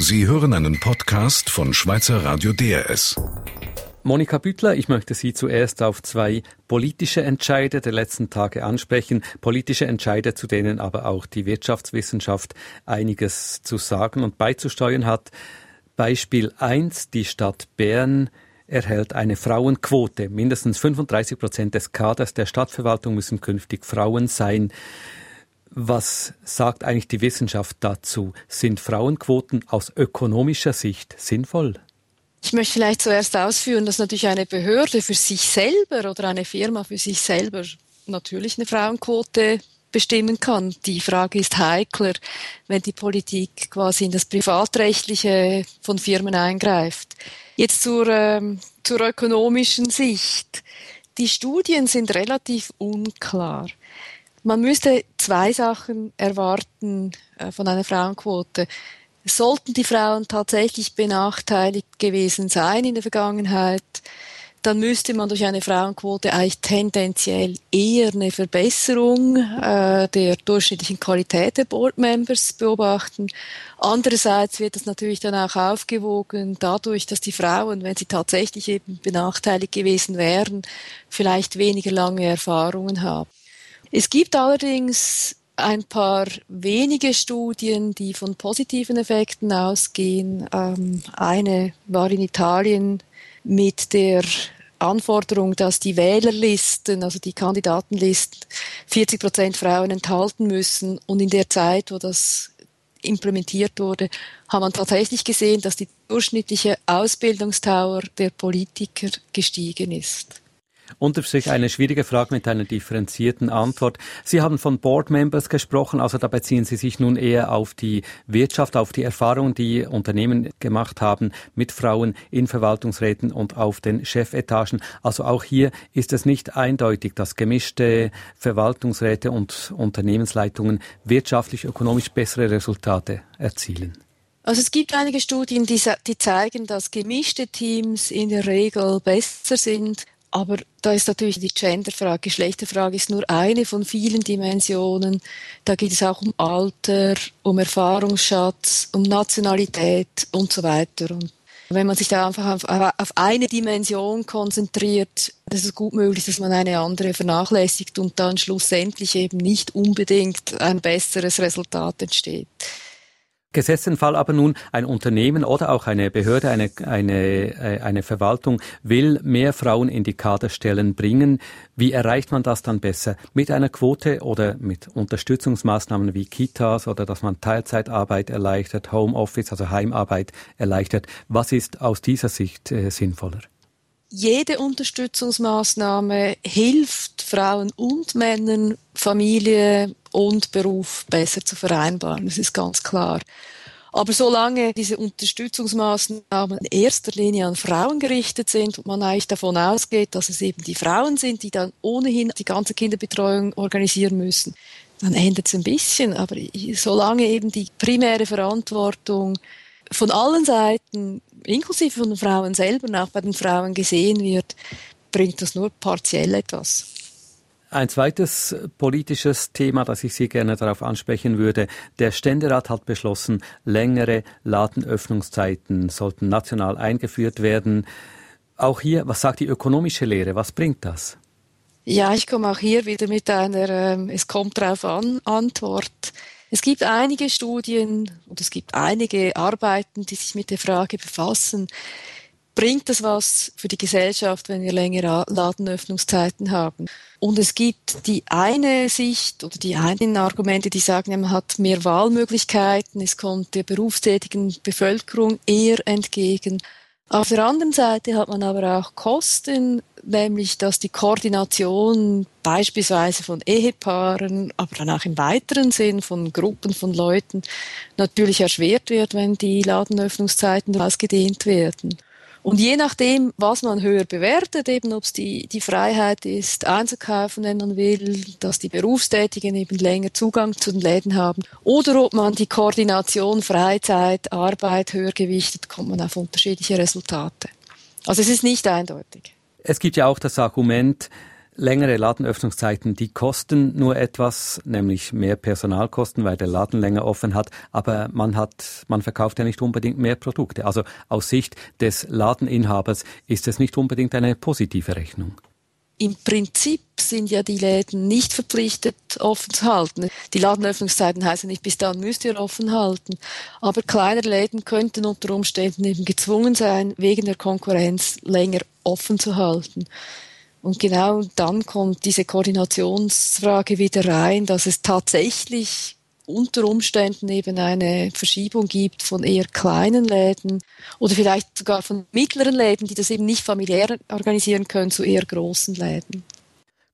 Sie hören einen Podcast von Schweizer Radio DRS. Monika Büttler, ich möchte Sie zuerst auf zwei politische Entscheide der letzten Tage ansprechen. Politische Entscheide, zu denen aber auch die Wirtschaftswissenschaft einiges zu sagen und beizusteuern hat. Beispiel 1, die Stadt Bern erhält eine Frauenquote. Mindestens 35 Prozent des Kaders der Stadtverwaltung müssen künftig Frauen sein. Was sagt eigentlich die Wissenschaft dazu? Sind Frauenquoten aus ökonomischer Sicht sinnvoll? Ich möchte vielleicht zuerst ausführen, dass natürlich eine Behörde für sich selber oder eine Firma für sich selber natürlich eine Frauenquote bestimmen kann. Die Frage ist heikler, wenn die Politik quasi in das Privatrechtliche von Firmen eingreift. Jetzt zur, ähm, zur ökonomischen Sicht. Die Studien sind relativ unklar. Man müsste zwei Sachen erwarten äh, von einer Frauenquote. Sollten die Frauen tatsächlich benachteiligt gewesen sein in der Vergangenheit, dann müsste man durch eine Frauenquote eigentlich tendenziell eher eine Verbesserung äh, der durchschnittlichen Qualität der Board Members beobachten. Andererseits wird das natürlich dann auch aufgewogen dadurch, dass die Frauen, wenn sie tatsächlich eben benachteiligt gewesen wären, vielleicht weniger lange Erfahrungen haben. Es gibt allerdings ein paar wenige Studien, die von positiven Effekten ausgehen. Ähm, eine war in Italien mit der Anforderung, dass die Wählerlisten, also die Kandidatenlisten, 40 Prozent Frauen enthalten müssen. Und in der Zeit, wo das implementiert wurde, hat man tatsächlich gesehen, dass die durchschnittliche Ausbildungsdauer der Politiker gestiegen ist. Unter sich eine schwierige Frage mit einer differenzierten Antwort. Sie haben von Board Members gesprochen, also da beziehen Sie sich nun eher auf die Wirtschaft, auf die Erfahrungen, die Unternehmen gemacht haben mit Frauen in Verwaltungsräten und auf den Chefetagen. Also auch hier ist es nicht eindeutig, dass gemischte Verwaltungsräte und Unternehmensleitungen wirtschaftlich, ökonomisch bessere Resultate erzielen. Also es gibt einige Studien, die, die, zeigen, dass gemischte Teams in der Regel besser sind aber da ist natürlich die Genderfrage, Geschlechterfrage ist nur eine von vielen Dimensionen. Da geht es auch um Alter, um Erfahrungsschatz, um Nationalität und so weiter. Und wenn man sich da einfach auf, auf eine Dimension konzentriert, ist es gut möglich, dass man eine andere vernachlässigt und dann schlussendlich eben nicht unbedingt ein besseres Resultat entsteht. Gesetzt den Fall aber nun, ein Unternehmen oder auch eine Behörde, eine, eine, äh, eine Verwaltung will mehr Frauen in die Kaderstellen bringen. Wie erreicht man das dann besser? Mit einer Quote oder mit Unterstützungsmaßnahmen wie Kitas oder dass man Teilzeitarbeit erleichtert, Homeoffice, also Heimarbeit erleichtert? Was ist aus dieser Sicht äh, sinnvoller? Jede Unterstützungsmaßnahme hilft Frauen und Männern, Familie und Beruf besser zu vereinbaren. Das ist ganz klar. Aber solange diese Unterstützungsmaßnahmen in erster Linie an Frauen gerichtet sind und man eigentlich davon ausgeht, dass es eben die Frauen sind, die dann ohnehin die ganze Kinderbetreuung organisieren müssen, dann ändert es ein bisschen. Aber solange eben die primäre Verantwortung von allen Seiten, inklusive von den Frauen selber, auch bei den Frauen gesehen wird, bringt das nur partiell etwas. Ein zweites politisches Thema, das ich Sie gerne darauf ansprechen würde. Der Ständerat hat beschlossen, längere Ladenöffnungszeiten sollten national eingeführt werden. Auch hier, was sagt die ökonomische Lehre? Was bringt das? Ja, ich komme auch hier wieder mit einer ähm, Es kommt drauf an Antwort. Es gibt einige Studien und es gibt einige Arbeiten, die sich mit der Frage befassen, bringt das was für die Gesellschaft, wenn wir längere Ladenöffnungszeiten haben? Und es gibt die eine Sicht oder die einen Argumente, die sagen, man hat mehr Wahlmöglichkeiten, es kommt der berufstätigen Bevölkerung eher entgegen. Auf der anderen Seite hat man aber auch Kosten, nämlich dass die Koordination beispielsweise von Ehepaaren, aber dann auch im weiteren Sinn von Gruppen von Leuten natürlich erschwert wird, wenn die Ladenöffnungszeiten ausgedehnt werden. Und je nachdem, was man höher bewertet, eben ob es die, die Freiheit ist, einzukaufen, wenn man will, dass die Berufstätigen eben länger Zugang zu den Läden haben, oder ob man die Koordination Freizeit, Arbeit höher gewichtet, kommt man auf unterschiedliche Resultate. Also es ist nicht eindeutig. Es gibt ja auch das Argument, Längere Ladenöffnungszeiten, die kosten nur etwas, nämlich mehr Personalkosten, weil der Laden länger offen hat, aber man hat, man verkauft ja nicht unbedingt mehr Produkte. Also aus Sicht des Ladeninhabers ist es nicht unbedingt eine positive Rechnung. Im Prinzip sind ja die Läden nicht verpflichtet, offen zu halten. Die Ladenöffnungszeiten heißen nicht, bis dann müsst ihr offen halten. Aber kleine Läden könnten unter Umständen eben gezwungen sein, wegen der Konkurrenz länger offen zu halten. Und genau dann kommt diese Koordinationsfrage wieder rein, dass es tatsächlich unter Umständen eben eine Verschiebung gibt von eher kleinen Läden oder vielleicht sogar von mittleren Läden, die das eben nicht familiär organisieren können, zu eher großen Läden.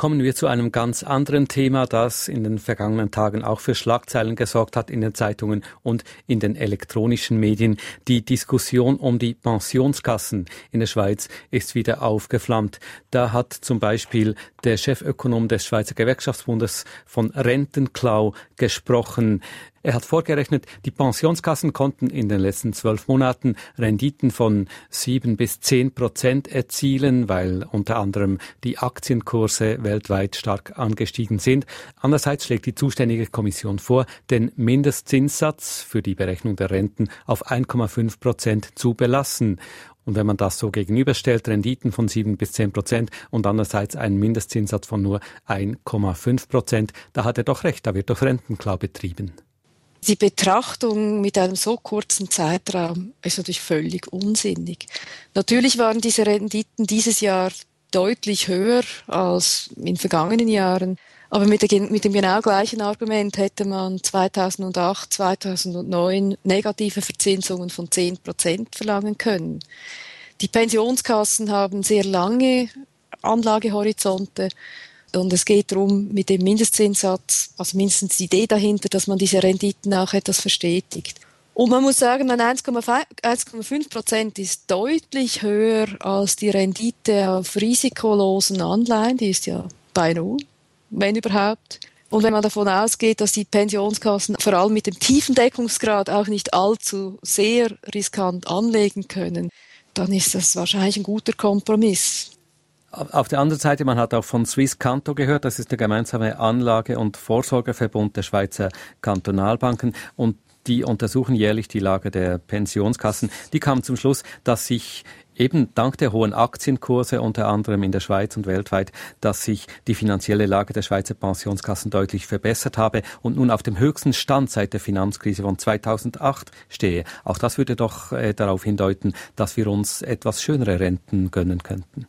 Kommen wir zu einem ganz anderen Thema, das in den vergangenen Tagen auch für Schlagzeilen gesorgt hat in den Zeitungen und in den elektronischen Medien. Die Diskussion um die Pensionskassen in der Schweiz ist wieder aufgeflammt. Da hat zum Beispiel der Chefökonom des Schweizer Gewerkschaftsbundes von Rentenklau gesprochen. Er hat vorgerechnet, die Pensionskassen konnten in den letzten zwölf Monaten Renditen von sieben bis zehn Prozent erzielen, weil unter anderem die Aktienkurse weltweit stark angestiegen sind. Andererseits schlägt die zuständige Kommission vor, den Mindestzinssatz für die Berechnung der Renten auf 1,5 Prozent zu belassen. Und wenn man das so gegenüberstellt, Renditen von sieben bis zehn Prozent und andererseits einen Mindestzinssatz von nur 1,5 Prozent, da hat er doch recht, da wird doch Rentenklau betrieben. Die Betrachtung mit einem so kurzen Zeitraum ist natürlich völlig unsinnig. Natürlich waren diese Renditen dieses Jahr deutlich höher als in vergangenen Jahren. Aber mit, der, mit, dem genau gleichen Argument hätte man 2008, 2009 negative Verzinsungen von 10 Prozent verlangen können. Die Pensionskassen haben sehr lange Anlagehorizonte. Und es geht darum, mit dem Mindestzinssatz, also mindestens die Idee dahinter, dass man diese Renditen auch etwas verstetigt. Und man muss sagen, 1,5 Prozent ist deutlich höher als die Rendite auf risikolosen Anleihen, die ist ja bei null, wenn überhaupt. Und wenn man davon ausgeht, dass die Pensionskassen vor allem mit dem tiefen Deckungsgrad auch nicht allzu sehr riskant anlegen können, dann ist das wahrscheinlich ein guter Kompromiss. Auf der anderen Seite, man hat auch von Swiss Canto gehört, das ist der gemeinsame Anlage- und Vorsorgeverbund der Schweizer Kantonalbanken und die untersuchen jährlich die Lage der Pensionskassen. Die kamen zum Schluss, dass sich eben dank der hohen Aktienkurse unter anderem in der Schweiz und weltweit, dass sich die finanzielle Lage der Schweizer Pensionskassen deutlich verbessert habe und nun auf dem höchsten Stand seit der Finanzkrise von 2008 stehe. Auch das würde doch äh, darauf hindeuten, dass wir uns etwas schönere Renten gönnen könnten.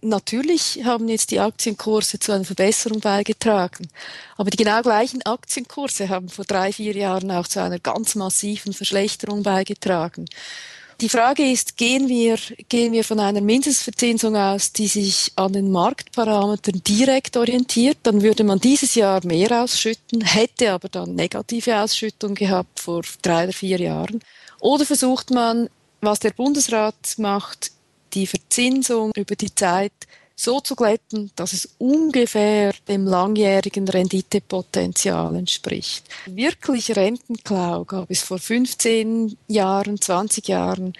Natürlich haben jetzt die Aktienkurse zu einer Verbesserung beigetragen. Aber die genau gleichen Aktienkurse haben vor drei, vier Jahren auch zu einer ganz massiven Verschlechterung beigetragen. Die Frage ist, gehen wir, gehen wir von einer Mindestverzinsung aus, die sich an den Marktparametern direkt orientiert, dann würde man dieses Jahr mehr ausschütten, hätte aber dann negative Ausschüttung gehabt vor drei oder vier Jahren. Oder versucht man, was der Bundesrat macht, die Verzinsung über die Zeit so zu glätten, dass es ungefähr dem langjährigen Renditepotenzial entspricht. Wirklich Rentenklau gab es vor 15 Jahren, 20 Jahren,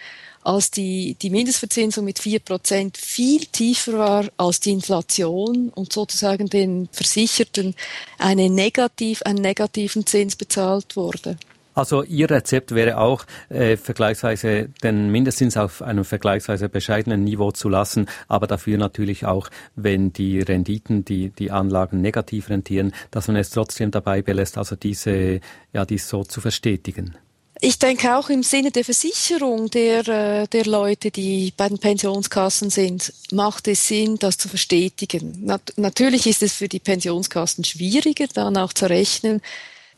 als die, die Mindestverzinsung mit 4% viel tiefer war als die Inflation und sozusagen den Versicherten eine negativ, einen negativen Zins bezahlt wurde. Also Ihr Rezept wäre auch, äh, vergleichsweise den Mindestzins auf einem vergleichsweise bescheidenen Niveau zu lassen, aber dafür natürlich auch, wenn die Renditen, die, die Anlagen negativ rentieren, dass man es trotzdem dabei belässt, also diese, ja, dies so zu verstetigen. Ich denke auch im Sinne der Versicherung der, äh, der Leute, die bei den Pensionskassen sind, macht es Sinn, das zu verstetigen. Nat natürlich ist es für die Pensionskassen schwieriger, dann auch zu rechnen,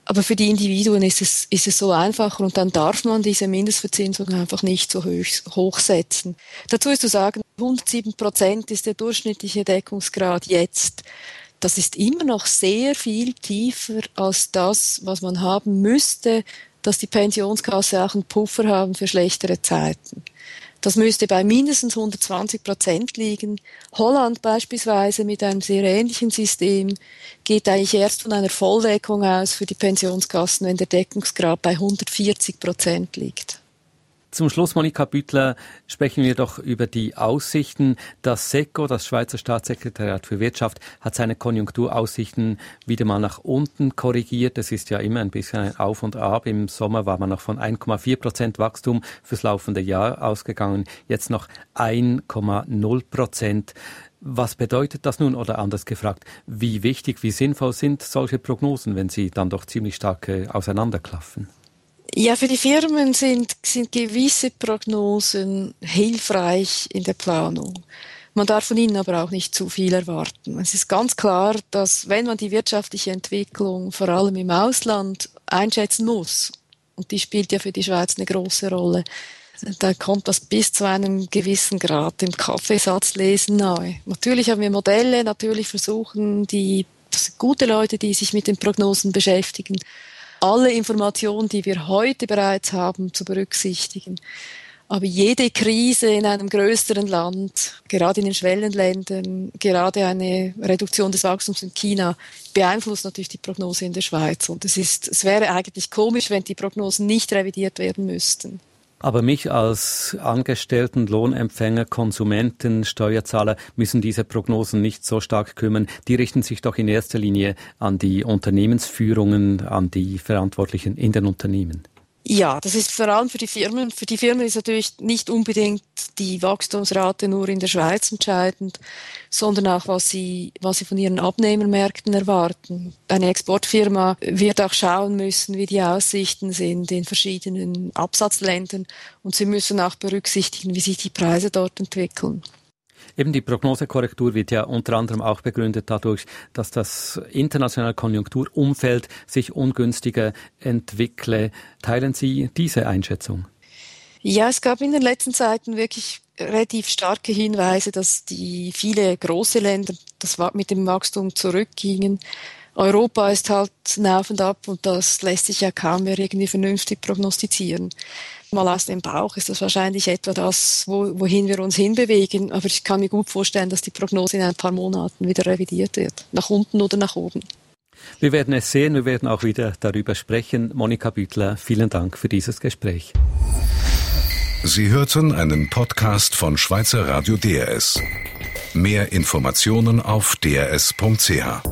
aber für die Individuen ist es, ist es so einfacher und dann darf man diese Mindestverzinsung einfach nicht so hoch, hoch setzen. Dazu ist zu sagen, 107 Prozent ist der durchschnittliche Deckungsgrad jetzt. Das ist immer noch sehr viel tiefer als das, was man haben müsste, dass die Pensionskasse auch einen Puffer haben für schlechtere Zeiten. Das müsste bei mindestens 120 Prozent liegen. Holland beispielsweise mit einem sehr ähnlichen System geht eigentlich erst von einer Volldeckung aus für die Pensionskassen, wenn der Deckungsgrad bei 140 Prozent liegt. Zum Schluss, Monika Büttler, sprechen wir doch über die Aussichten. Das SECO, das Schweizer Staatssekretariat für Wirtschaft, hat seine Konjunkturaussichten wieder mal nach unten korrigiert. Es ist ja immer ein bisschen ein Auf und Ab. Im Sommer war man noch von 1,4 Prozent Wachstum fürs laufende Jahr ausgegangen. Jetzt noch 1,0 Prozent. Was bedeutet das nun? Oder anders gefragt, wie wichtig, wie sinnvoll sind solche Prognosen, wenn sie dann doch ziemlich stark äh, auseinanderklaffen? Ja, für die Firmen sind, sind gewisse Prognosen hilfreich in der Planung. Man darf von ihnen aber auch nicht zu viel erwarten. Es ist ganz klar, dass wenn man die wirtschaftliche Entwicklung vor allem im Ausland einschätzen muss, und die spielt ja für die Schweiz eine große Rolle, da kommt das bis zu einem gewissen Grad im Kaffeesatzlesen nahe. Natürlich haben wir Modelle, natürlich versuchen die gute Leute, die sich mit den Prognosen beschäftigen, alle Informationen, die wir heute bereits haben, zu berücksichtigen. Aber jede Krise in einem größeren Land, gerade in den Schwellenländern, gerade eine Reduktion des Wachstums in China, beeinflusst natürlich die Prognose in der Schweiz. Und es ist, es wäre eigentlich komisch, wenn die Prognosen nicht revidiert werden müssten. Aber mich als Angestellten, Lohnempfänger, Konsumenten, Steuerzahler müssen diese Prognosen nicht so stark kümmern. Die richten sich doch in erster Linie an die Unternehmensführungen, an die Verantwortlichen in den Unternehmen. Ja, das ist vor allem für die Firmen. Für die Firmen ist natürlich nicht unbedingt die Wachstumsrate nur in der Schweiz entscheidend, sondern auch, was sie, was sie von ihren Abnehmermärkten erwarten. Eine Exportfirma wird auch schauen müssen, wie die Aussichten sind in verschiedenen Absatzländern und sie müssen auch berücksichtigen, wie sich die Preise dort entwickeln. Eben die Prognosekorrektur wird ja unter anderem auch begründet dadurch, dass das internationale Konjunkturumfeld sich ungünstiger entwickle. Teilen Sie diese Einschätzung? Ja, es gab in den letzten Zeiten wirklich relativ starke Hinweise, dass die viele große Länder das mit dem Wachstum zurückgingen. Europa ist halt auf und ab und das lässt sich ja kaum mehr irgendwie vernünftig prognostizieren mal aus dem Bauch ist das wahrscheinlich etwa das, wo, wohin wir uns hinbewegen. Aber ich kann mir gut vorstellen, dass die Prognose in ein paar Monaten wieder revidiert wird. Nach unten oder nach oben. Wir werden es sehen. Wir werden auch wieder darüber sprechen. Monika Büttler, vielen Dank für dieses Gespräch. Sie hörten einen Podcast von Schweizer Radio DRS. Mehr Informationen auf drs.ch.